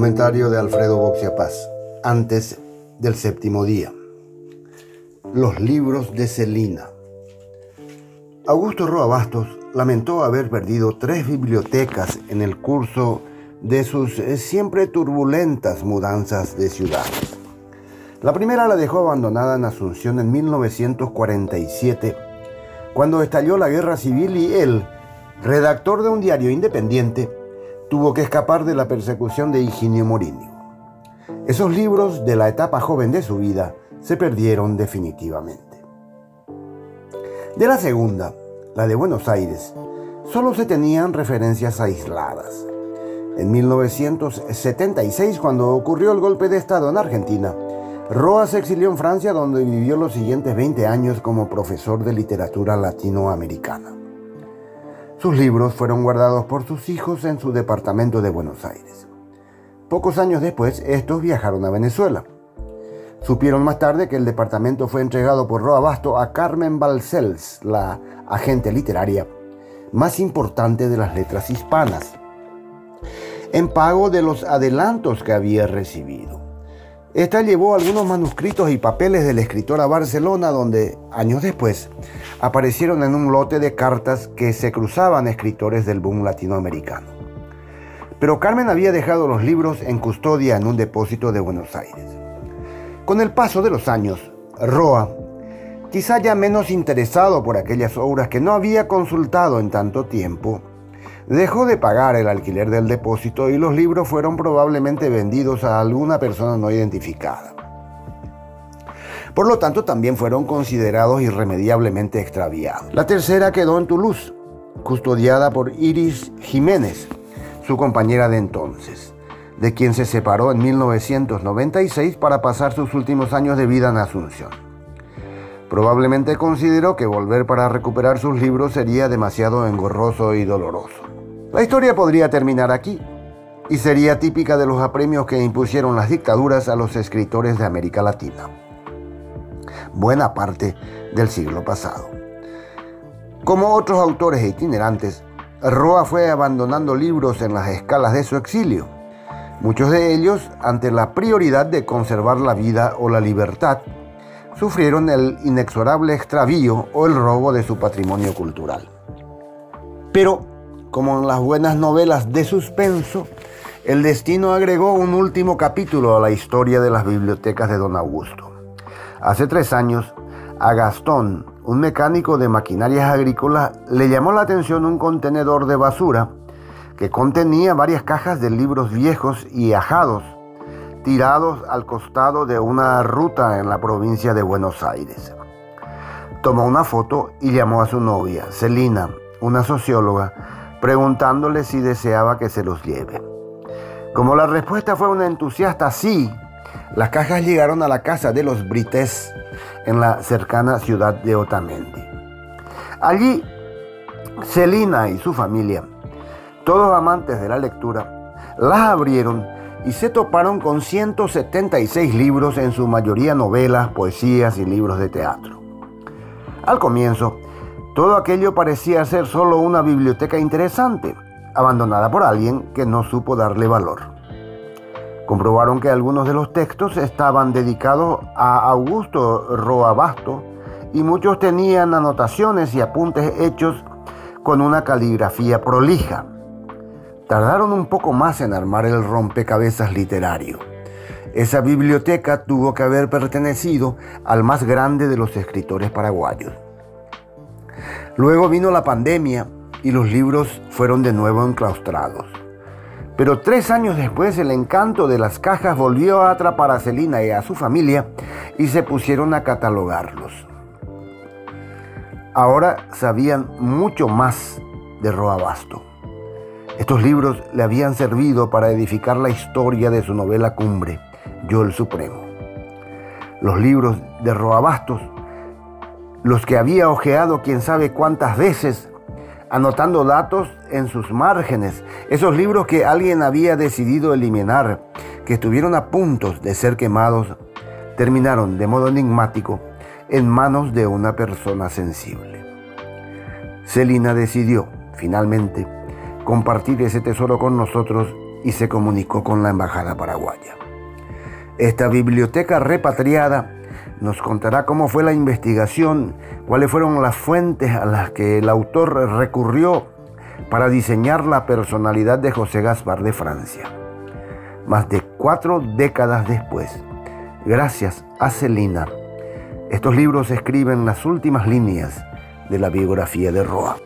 Comentario de Alfredo Boxia Paz. Antes del séptimo día. Los libros de Celina. Augusto Roa Bastos lamentó haber perdido tres bibliotecas en el curso de sus eh, siempre turbulentas mudanzas de ciudad. La primera la dejó abandonada en Asunción en 1947, cuando estalló la guerra civil y él, redactor de un diario independiente, tuvo que escapar de la persecución de Higinio Morini. Esos libros de la etapa joven de su vida se perdieron definitivamente. De la segunda, la de Buenos Aires, solo se tenían referencias aisladas. En 1976, cuando ocurrió el golpe de Estado en Argentina, Roa se exilió en Francia donde vivió los siguientes 20 años como profesor de literatura latinoamericana. Sus libros fueron guardados por sus hijos en su departamento de Buenos Aires. Pocos años después, estos viajaron a Venezuela. Supieron más tarde que el departamento fue entregado por Roa Basto a Carmen Balcells, la agente literaria más importante de las letras hispanas, en pago de los adelantos que había recibido. Esta llevó algunos manuscritos y papeles del escritor a Barcelona, donde años después aparecieron en un lote de cartas que se cruzaban escritores del boom latinoamericano. Pero Carmen había dejado los libros en custodia en un depósito de Buenos Aires. Con el paso de los años, Roa, quizá ya menos interesado por aquellas obras que no había consultado en tanto tiempo, Dejó de pagar el alquiler del depósito y los libros fueron probablemente vendidos a alguna persona no identificada. Por lo tanto, también fueron considerados irremediablemente extraviados. La tercera quedó en Toulouse, custodiada por Iris Jiménez, su compañera de entonces, de quien se separó en 1996 para pasar sus últimos años de vida en Asunción. Probablemente consideró que volver para recuperar sus libros sería demasiado engorroso y doloroso. La historia podría terminar aquí y sería típica de los apremios que impusieron las dictaduras a los escritores de América Latina. Buena parte del siglo pasado. Como otros autores itinerantes, Roa fue abandonando libros en las escalas de su exilio, muchos de ellos, ante la prioridad de conservar la vida o la libertad, sufrieron el inexorable extravío o el robo de su patrimonio cultural. Pero como en las buenas novelas de suspenso, el destino agregó un último capítulo a la historia de las bibliotecas de Don Augusto. Hace tres años, a Gastón, un mecánico de maquinarias agrícolas, le llamó la atención un contenedor de basura que contenía varias cajas de libros viejos y ajados, tirados al costado de una ruta en la provincia de Buenos Aires. Tomó una foto y llamó a su novia, Celina, una socióloga, preguntándole si deseaba que se los lleve. Como la respuesta fue una entusiasta sí, las cajas llegaron a la casa de los Brites en la cercana ciudad de Otamendi. Allí, Celina y su familia, todos amantes de la lectura, las abrieron y se toparon con 176 libros, en su mayoría novelas, poesías y libros de teatro. Al comienzo, todo aquello parecía ser solo una biblioteca interesante, abandonada por alguien que no supo darle valor. Comprobaron que algunos de los textos estaban dedicados a Augusto Roabasto y muchos tenían anotaciones y apuntes hechos con una caligrafía prolija. Tardaron un poco más en armar el rompecabezas literario. Esa biblioteca tuvo que haber pertenecido al más grande de los escritores paraguayos. Luego vino la pandemia y los libros fueron de nuevo enclaustrados. Pero tres años después el encanto de las cajas volvió a atrapar a Celina y a su familia y se pusieron a catalogarlos. Ahora sabían mucho más de Roabasto. Estos libros le habían servido para edificar la historia de su novela cumbre, Yo el Supremo. Los libros de Roabastos los que había ojeado quién sabe cuántas veces, anotando datos en sus márgenes, esos libros que alguien había decidido eliminar, que estuvieron a punto de ser quemados, terminaron de modo enigmático en manos de una persona sensible. Celina decidió, finalmente, compartir ese tesoro con nosotros y se comunicó con la embajada paraguaya. Esta biblioteca repatriada nos contará cómo fue la investigación, cuáles fueron las fuentes a las que el autor recurrió para diseñar la personalidad de José Gaspar de Francia. Más de cuatro décadas después, gracias a Celina, estos libros escriben las últimas líneas de la biografía de Roa.